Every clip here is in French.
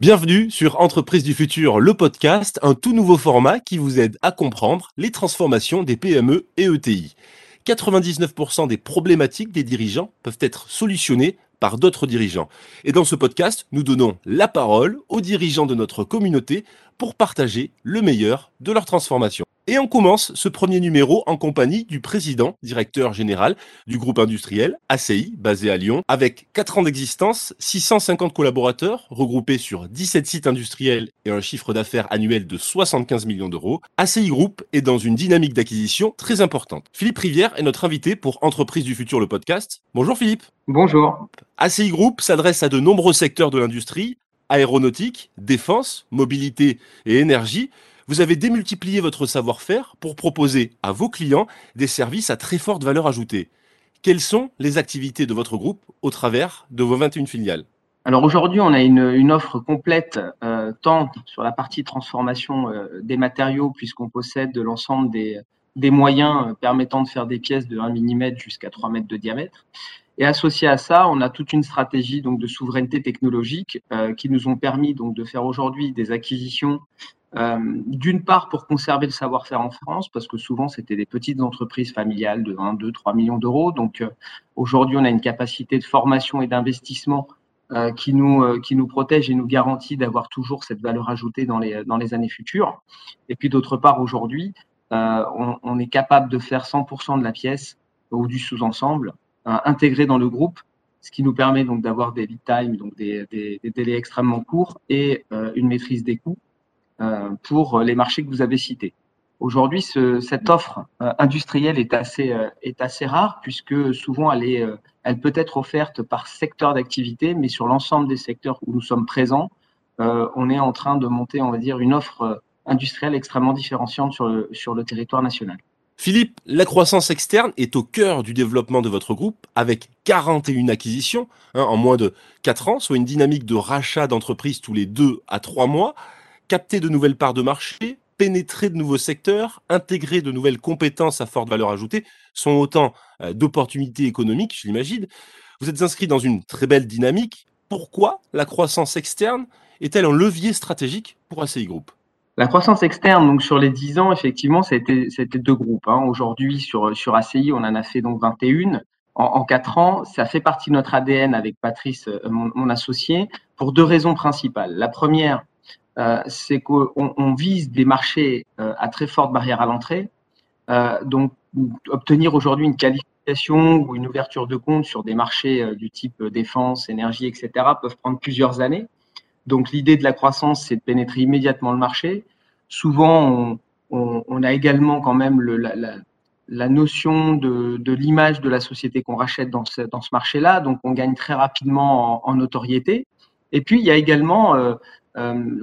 Bienvenue sur Entreprise du futur, le podcast, un tout nouveau format qui vous aide à comprendre les transformations des PME et ETI. 99% des problématiques des dirigeants peuvent être solutionnées par d'autres dirigeants. Et dans ce podcast, nous donnons la parole aux dirigeants de notre communauté pour partager le meilleur de leur transformation. Et on commence ce premier numéro en compagnie du président, directeur général du groupe industriel ACI, basé à Lyon, avec 4 ans d'existence, 650 collaborateurs regroupés sur 17 sites industriels et un chiffre d'affaires annuel de 75 millions d'euros. ACI Group est dans une dynamique d'acquisition très importante. Philippe Rivière est notre invité pour Entreprise du futur, le podcast. Bonjour Philippe. Bonjour. ACI Group s'adresse à de nombreux secteurs de l'industrie, aéronautique, défense, mobilité et énergie vous avez démultiplié votre savoir-faire pour proposer à vos clients des services à très forte valeur ajoutée. Quelles sont les activités de votre groupe au travers de vos 21 filiales? Alors aujourd'hui, on a une, offre complète, euh, tant sur la partie transformation euh, des matériaux, puisqu'on possède l'ensemble des, moyens euh, permettant de faire des pièces de 1 mm jusqu'à 3 mètres de diamètre. Et associé à ça, on a toute une stratégie donc de souveraineté technologique qui nous ont permis donc de faire aujourd'hui des acquisitions d'une part pour conserver le savoir-faire en France, parce que souvent c'était des petites entreprises familiales de 1, 2, 3 millions d'euros. Donc euh, aujourd'hui, on a une capacité de formation et d'investissement euh, qui, nous, qui nous protège et nous garantit d'avoir toujours cette valeur ajoutée dans les, dans les années futures. Et puis d'autre part, aujourd'hui, on, est capable de faire 100% de la pièce ou du sous-ensemble intégré dans le groupe, ce qui nous permet donc d'avoir des lead time, donc des, délais extrêmement courts et une maîtrise des coûts euh, pour les marchés que vous avez cités. Aujourd'hui, cette offre euh, industrielle est assez, euh, est assez rare puisque souvent elle, est, elle peut être offerte par secteur d'activité, mais sur l'ensemble des secteurs où nous sommes présents, on est en train de monter, on va dire, une offre industrielle extrêmement différenciante sur le, sur le territoire national. Philippe, la croissance externe est au cœur du développement de votre groupe avec 41 acquisitions hein, en moins de 4 ans, soit une dynamique de rachat d'entreprises tous les 2 à 3 mois capter de nouvelles parts de marché, pénétrer de nouveaux secteurs, intégrer de nouvelles compétences à forte valeur ajoutée sont autant euh, d'opportunités économiques, je l'imagine. Vous êtes inscrit dans une très belle dynamique. Pourquoi la croissance externe est-elle un levier stratégique pour ACI Group? La croissance externe, donc sur les 10 ans, effectivement, c'était deux groupes. Hein. Aujourd'hui, sur, ACI, on en a fait donc 21. En, en 4 ans, ça fait partie de notre ADN avec Patrice, euh, mon associé, pour deux raisons principales. La première, c'est qu'on vise des marchés euh, à très forte barrière à l'entrée. Euh, donc, obtenir aujourd'hui une qualification ou une ouverture de compte sur des marchés du type défense, énergie, etc., peuvent prendre plusieurs années. Donc, l'idée de la croissance, c'est de pénétrer immédiatement le marché. Souvent, on, a également quand même la, notion de, l'image de la société qu'on rachète dans ce, marché-là. Donc, on gagne très rapidement en, notoriété. Et puis, il y a également euh,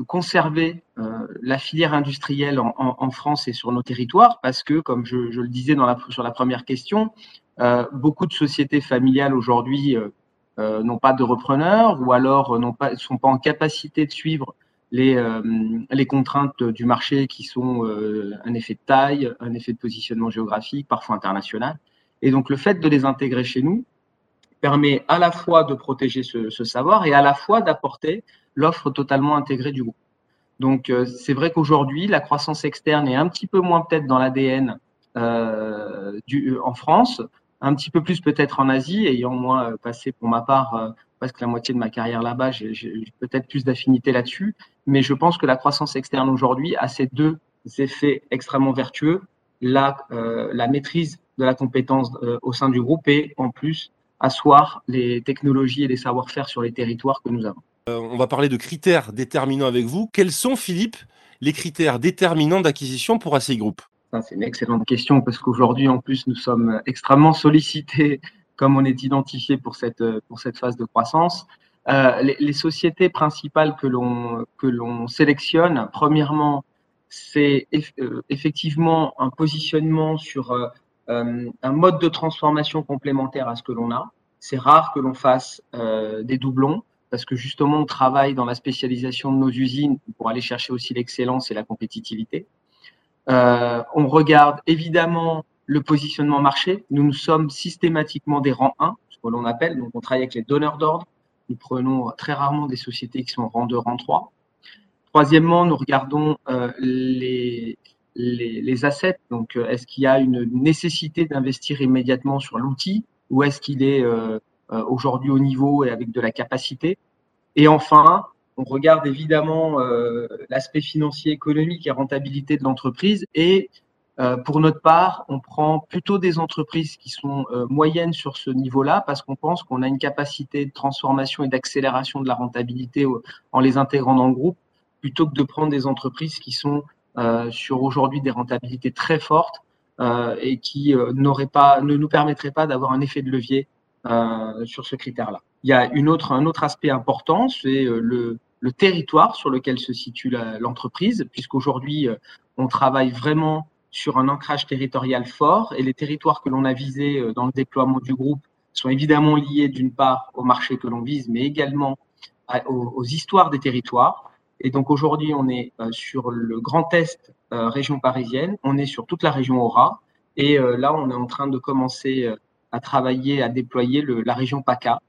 conserver euh, la filière industrielle en, France et sur nos territoires, parce que, comme je, le disais dans sur la première question, euh, beaucoup de sociétés familiales aujourd'hui euh, n'ont pas de repreneurs ou alors ne pas, sont pas en capacité de suivre les, les contraintes du marché qui sont un effet de taille, un effet de positionnement géographique, parfois international. Et donc, le fait de les intégrer chez nous permet à la fois de protéger ce savoir et à la fois d'apporter l'offre totalement intégrée du groupe. Donc, euh, c'est vrai qu'aujourd'hui, la croissance externe est un petit peu moins peut-être dans l'ADN euh, en France, un petit peu plus peut-être en Asie, ayant moi euh, passé pour ma part euh, presque la moitié de ma carrière là-bas, j'ai peut-être plus d'affinité là-dessus. Mais je pense que la croissance externe aujourd'hui a ces deux effets extrêmement vertueux, la maîtrise de la compétence au sein du groupe et en plus asseoir les technologies et les savoir-faire sur les territoires que nous avons. Euh, on va parler de critères déterminants avec vous. Quels sont, Philippe, les critères déterminants d'acquisition pour ACI Group? C'est une excellente question parce qu'aujourd'hui, en plus, nous sommes extrêmement sollicités comme on est identifié pour cette, pour cette phase de croissance. Euh, les, sociétés principales que l'on sélectionne, premièrement, c'est euh, effectivement un positionnement sur un mode de transformation complémentaire à ce que l'on a. C'est rare que l'on fasse des doublons parce que justement, on travaille dans la spécialisation de nos usines pour aller chercher aussi l'excellence et la compétitivité. Euh, on regarde évidemment le positionnement marché. Nous, nous sommes systématiquement des rangs 1, ce que l'on appelle. Donc, on travaille avec les donneurs d'ordre. Nous prenons très rarement des sociétés qui sont rang 2, rang 3. Troisièmement, nous regardons les, les, assets. Donc, est-ce qu'il y a une nécessité d'investir immédiatement sur l'outil ou est-ce qu'il est, aujourd'hui au niveau et avec de la capacité Et enfin, on regarde évidemment euh, l'aspect financier, économique et rentabilité de l'entreprise. Et euh, pour notre part, on prend plutôt des entreprises qui sont euh, moyennes sur ce niveau-là parce qu'on pense qu'on a une capacité de transformation et d'accélération de la rentabilité en les intégrant dans le groupe, plutôt que de prendre des entreprises qui sont sur aujourd'hui des rentabilités très fortes et qui pas, ne nous permettraient pas d'avoir un effet de levier sur ce critère-là. Il y a un autre aspect important, c'est le, le territoire sur lequel se situe l'entreprise, puisqu'aujourd'hui, euh, on travaille vraiment sur un ancrage territorial fort et les territoires que l'on a visés euh, dans le déploiement du groupe sont évidemment liés d'une part au marché que l'on vise, mais également aux, histoires des territoires. Et donc aujourd'hui, on est euh, sur le Grand Est, région parisienne, on est sur toute la région Aura, et là, on est en train de commencer à travailler, à déployer la région PACA.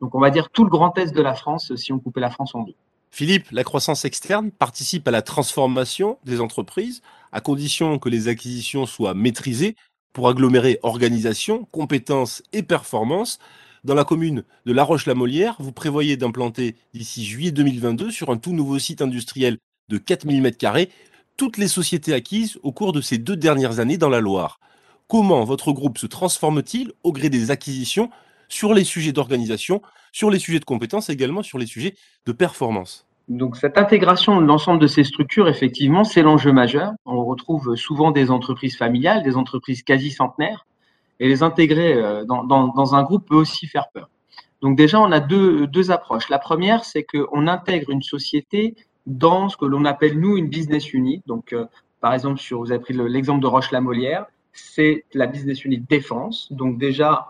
Donc on va dire tout le Grand Est de la France si on coupait la France en deux. Philippe, la croissance externe participe à la transformation des entreprises à condition que les acquisitions soient maîtrisées pour agglomérer organisation, compétences et performances. Dans la commune de La Roche-la-Molière, vous prévoyez d'implanter d'ici juillet 2022 sur un tout nouveau site industriel de 4000 m2 toutes les sociétés acquises au cours de ces deux dernières années dans la Loire. Comment votre groupe se transforme-t-il au gré des acquisitions sur les sujets d'organisation, sur les sujets de compétences, également sur les sujets de performance? Donc cette intégration de l'ensemble de ces structures, effectivement, c'est l'enjeu majeur. On retrouve souvent des entreprises familiales, des entreprises quasi centenaires, et les intégrer euh, dans, un groupe peut aussi faire peur. Donc déjà, on a deux, deux approches. La première, c'est qu'on intègre une société dans ce que l'on appelle, nous, une business unit. Donc, euh, par exemple, vous avez pris l'exemple de Roche-la-Molière, c'est la business unit défense. Donc déjà,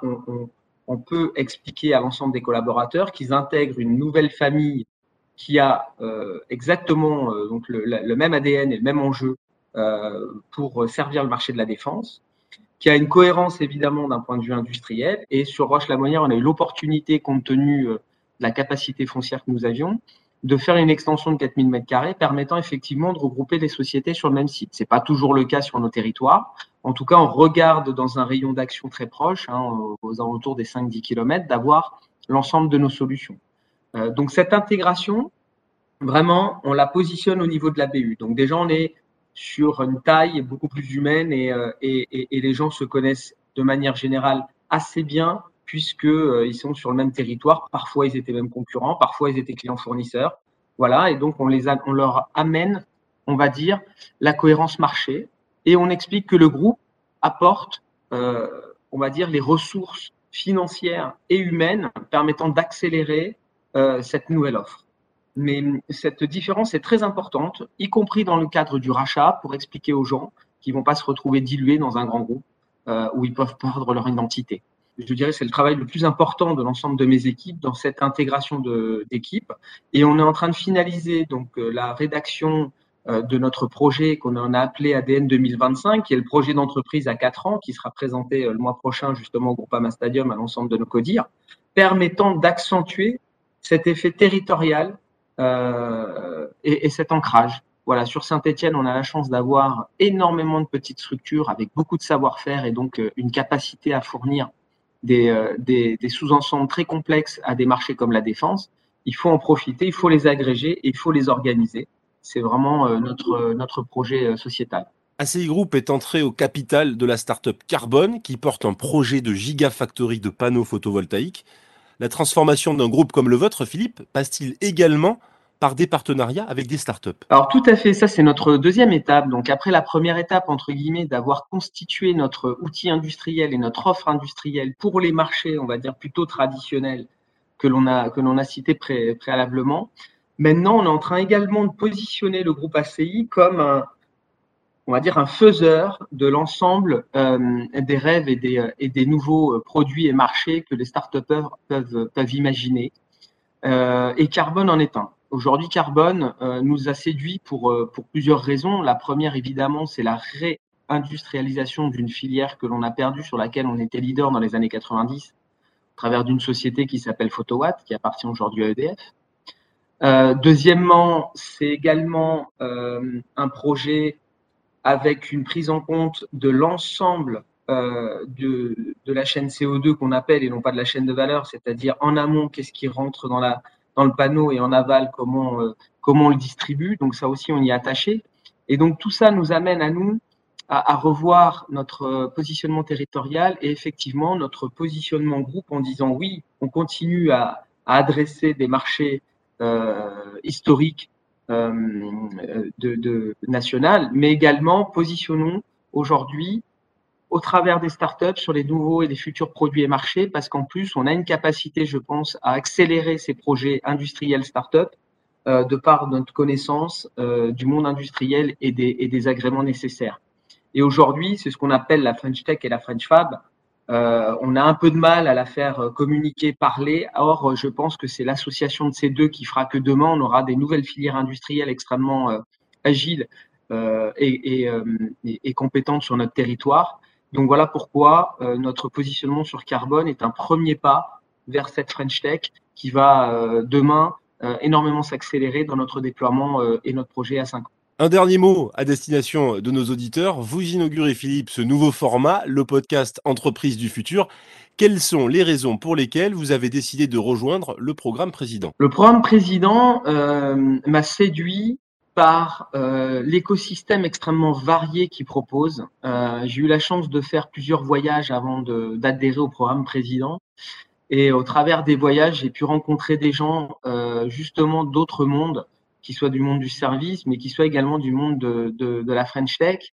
on, peut expliquer à l'ensemble des collaborateurs qu'ils intègrent une nouvelle famille qui a euh, exactement euh, donc le, même ADN et le même enjeu euh, pour servir le marché de la défense, qui a une cohérence évidemment d'un point de vue industriel. Et sur Roche-la-Monière, on a eu l'opportunité, compte tenu de la capacité foncière que nous avions, de faire une extension de 4000 m2 permettant effectivement de regrouper les sociétés sur le même site. Ce n'est pas toujours le cas sur nos territoires. En tout cas, on regarde dans un rayon d'action très proche, hein, aux alentours des 5-10 km, d'avoir l'ensemble de nos solutions. Euh, donc cette intégration, vraiment, on la positionne au niveau de la BU. Donc déjà, on est sur une taille beaucoup plus humaine et, euh, et les gens se connaissent de manière générale assez bien puisqu'ils euh, sont sur le même territoire. Parfois, ils étaient même concurrents, parfois, ils étaient clients fournisseurs. Voilà, et donc on, les a, on leur amène, on va dire, la cohérence marché et on explique que le groupe apporte, euh, on va dire, les ressources financières et humaines permettant d'accélérer euh, cette nouvelle offre. Mais cette différence est très importante, y compris dans le cadre du rachat, pour expliquer aux gens qu'ils vont pas se retrouver dilués dans un grand groupe euh, où ils peuvent perdre leur identité je dirais, c'est le travail le plus important de l'ensemble de mes équipes dans cette intégration d'équipes. Et on est en train de finaliser donc la rédaction de notre projet qu'on en a appelé ADN 2025, qui est le projet d'entreprise à quatre ans, qui sera présenté euh, le mois prochain justement au Groupama Stadium à l'ensemble de nos codires, permettant d'accentuer cet effet territorial euh, et, et, cet ancrage. Voilà, sur Saint-Etienne, on a la chance d'avoir énormément de petites structures avec beaucoup de savoir-faire et donc une capacité à fournir euh, des, des, sous-ensembles très complexes à des marchés comme la défense, il faut en profiter, il faut les agréger et il faut les organiser. C'est vraiment euh, notre, notre projet euh, sociétal. ACI Group est entré au capital de la start-up Carbone qui porte un projet de gigafactory de panneaux photovoltaïques. La transformation d'un groupe comme le vôtre, Philippe, passe-t-il également par des partenariats avec des startups Alors tout à fait, ça c'est notre deuxième étape. Donc après la première étape, entre guillemets, d'avoir constitué notre outil industriel et notre offre industrielle pour les marchés, on va dire plutôt traditionnels que l'on a, que l'on a cité pré, préalablement. Maintenant, on est en train également de positionner le groupe ACI comme un, on va dire un faiseur de l'ensemble euh, des rêves et des, des nouveaux produits et marchés que les startups peuvent, peuvent imaginer. Euh, et Carbone en est un. Aujourd'hui, Carbone euh, nous a séduit pour, euh, pour plusieurs raisons. La première, évidemment, c'est la réindustrialisation d'une filière que l'on a perdue, sur laquelle on était leader dans les années 90. travers d'une société qui s'appelle Photowatt, qui appartient aujourd'hui à EDF. Euh, deuxièmement, c'est également euh, un projet avec une prise en compte de l'ensemble euh, de, de, la chaîne CO2 qu'on appelle et non pas de la chaîne de valeur, c'est-à-dire en amont, qu'est-ce qui rentre dans, la, dans le panneau et en aval, comment, comment on le distribue. Donc ça aussi, on y est attaché. Et donc tout ça nous amène à nous à, revoir notre positionnement territorial et effectivement notre positionnement groupe en disant oui, on continue à adresser des marchés euh, historiques euh, de, de national, mais également positionnons aujourd'hui au travers des startups sur les nouveaux et les futurs produits et marchés, parce qu'en plus, on a une capacité, je pense, à accélérer ces projets industriels startups euh, de par notre connaissance euh, du monde industriel et des, et des agréments nécessaires. Et aujourd'hui, c'est ce qu'on appelle la French Tech et la French Fab. Euh, on a un peu de mal à la faire communiquer, parler. Or, je pense que c'est l'association de ces deux qui fera que demain, on aura des nouvelles filières industrielles extrêmement euh, agiles euh, et, et, et, et compétentes sur notre territoire. Donc voilà pourquoi euh, notre positionnement sur carbone est un premier pas vers cette French Tech qui va euh, demain euh, énormément s'accélérer dans notre déploiement et notre projet à 5 ans. Un dernier mot à destination de nos auditeurs. Vous inaugurez, Philippe, ce nouveau format, le podcast Entreprise du futur. Quelles sont les raisons pour lesquelles vous avez décidé de rejoindre le programme président? Le programme président euh, m'a séduit par euh, l'écosystème extrêmement varié qu'il propose. Euh, J'ai eu la chance de faire plusieurs voyages avant d'adhérer au programme président. Et au travers des voyages, j'ai pu rencontrer des gens justement d'autres mondes, qui soient du monde du service, mais qui soient également du monde de, la French Tech.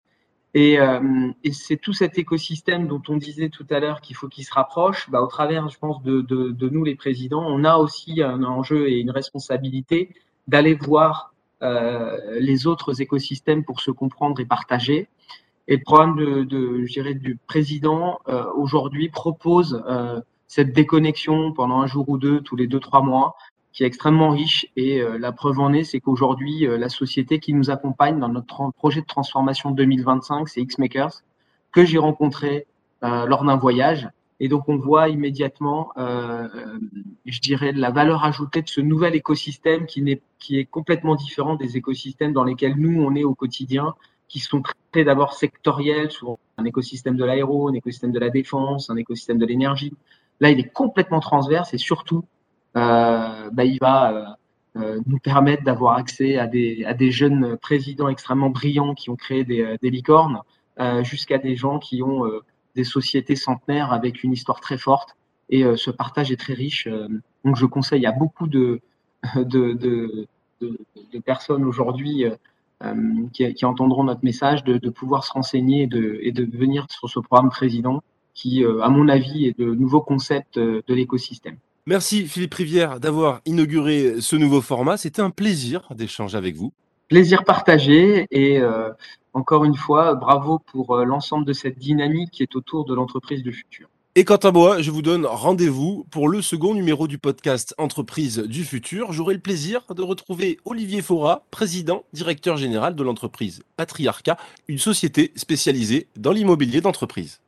Et, euh, et c'est tout cet écosystème dont on disait tout à l'heure qu'il faut qu'il se rapproche. Bah, au travers, je pense, de, nous les présidents, on a aussi un enjeu et une responsabilité d'aller voir euh, les autres écosystèmes pour se comprendre et partager. Et le programme de, du président euh, aujourd'hui propose cette déconnexion pendant un jour ou deux, tous les deux, trois mois, qui est extrêmement riche. Et euh, la preuve en est, c'est qu'aujourd'hui, euh, la société qui nous accompagne dans notre projet de transformation 2025, c'est Xmakers, que j'ai rencontré euh, lors d'un voyage et donc, on voit immédiatement, euh, je dirais, la valeur ajoutée de ce nouvel écosystème qui, est, qui est complètement différent des écosystèmes dans lesquels nous, on est au quotidien, qui sont très d'abord sectoriels, sur un écosystème de l'aéro, un écosystème de la défense, un écosystème de l'énergie. Là, il est complètement transverse et surtout, euh, bah, il va euh, nous permettre d'avoir accès à des, jeunes présidents extrêmement brillants qui ont créé des, licornes, euh, jusqu'à des gens qui ont des sociétés centenaires avec une histoire très forte et euh, ce partage est très riche. Euh, donc je conseille à beaucoup de, personnes aujourd'hui euh, qui, entendront notre message de, pouvoir se renseigner et de, et de venir sur ce programme président qui, à mon avis, est de nouveaux concepts de l'écosystème. Merci Philippe Rivière d'avoir inauguré ce nouveau format. C'était un plaisir d'échanger avec vous. Plaisir partagé et euh, encore une fois, bravo pour euh, l'ensemble de cette dynamique qui est autour de l'entreprise du futur. Et quant à moi, je vous donne rendez-vous pour le second numéro du podcast Entreprise du futur. J'aurai le plaisir de retrouver Olivier Fora, président, directeur général de l'entreprise Patriarca, une société spécialisée dans l'immobilier d'entreprise.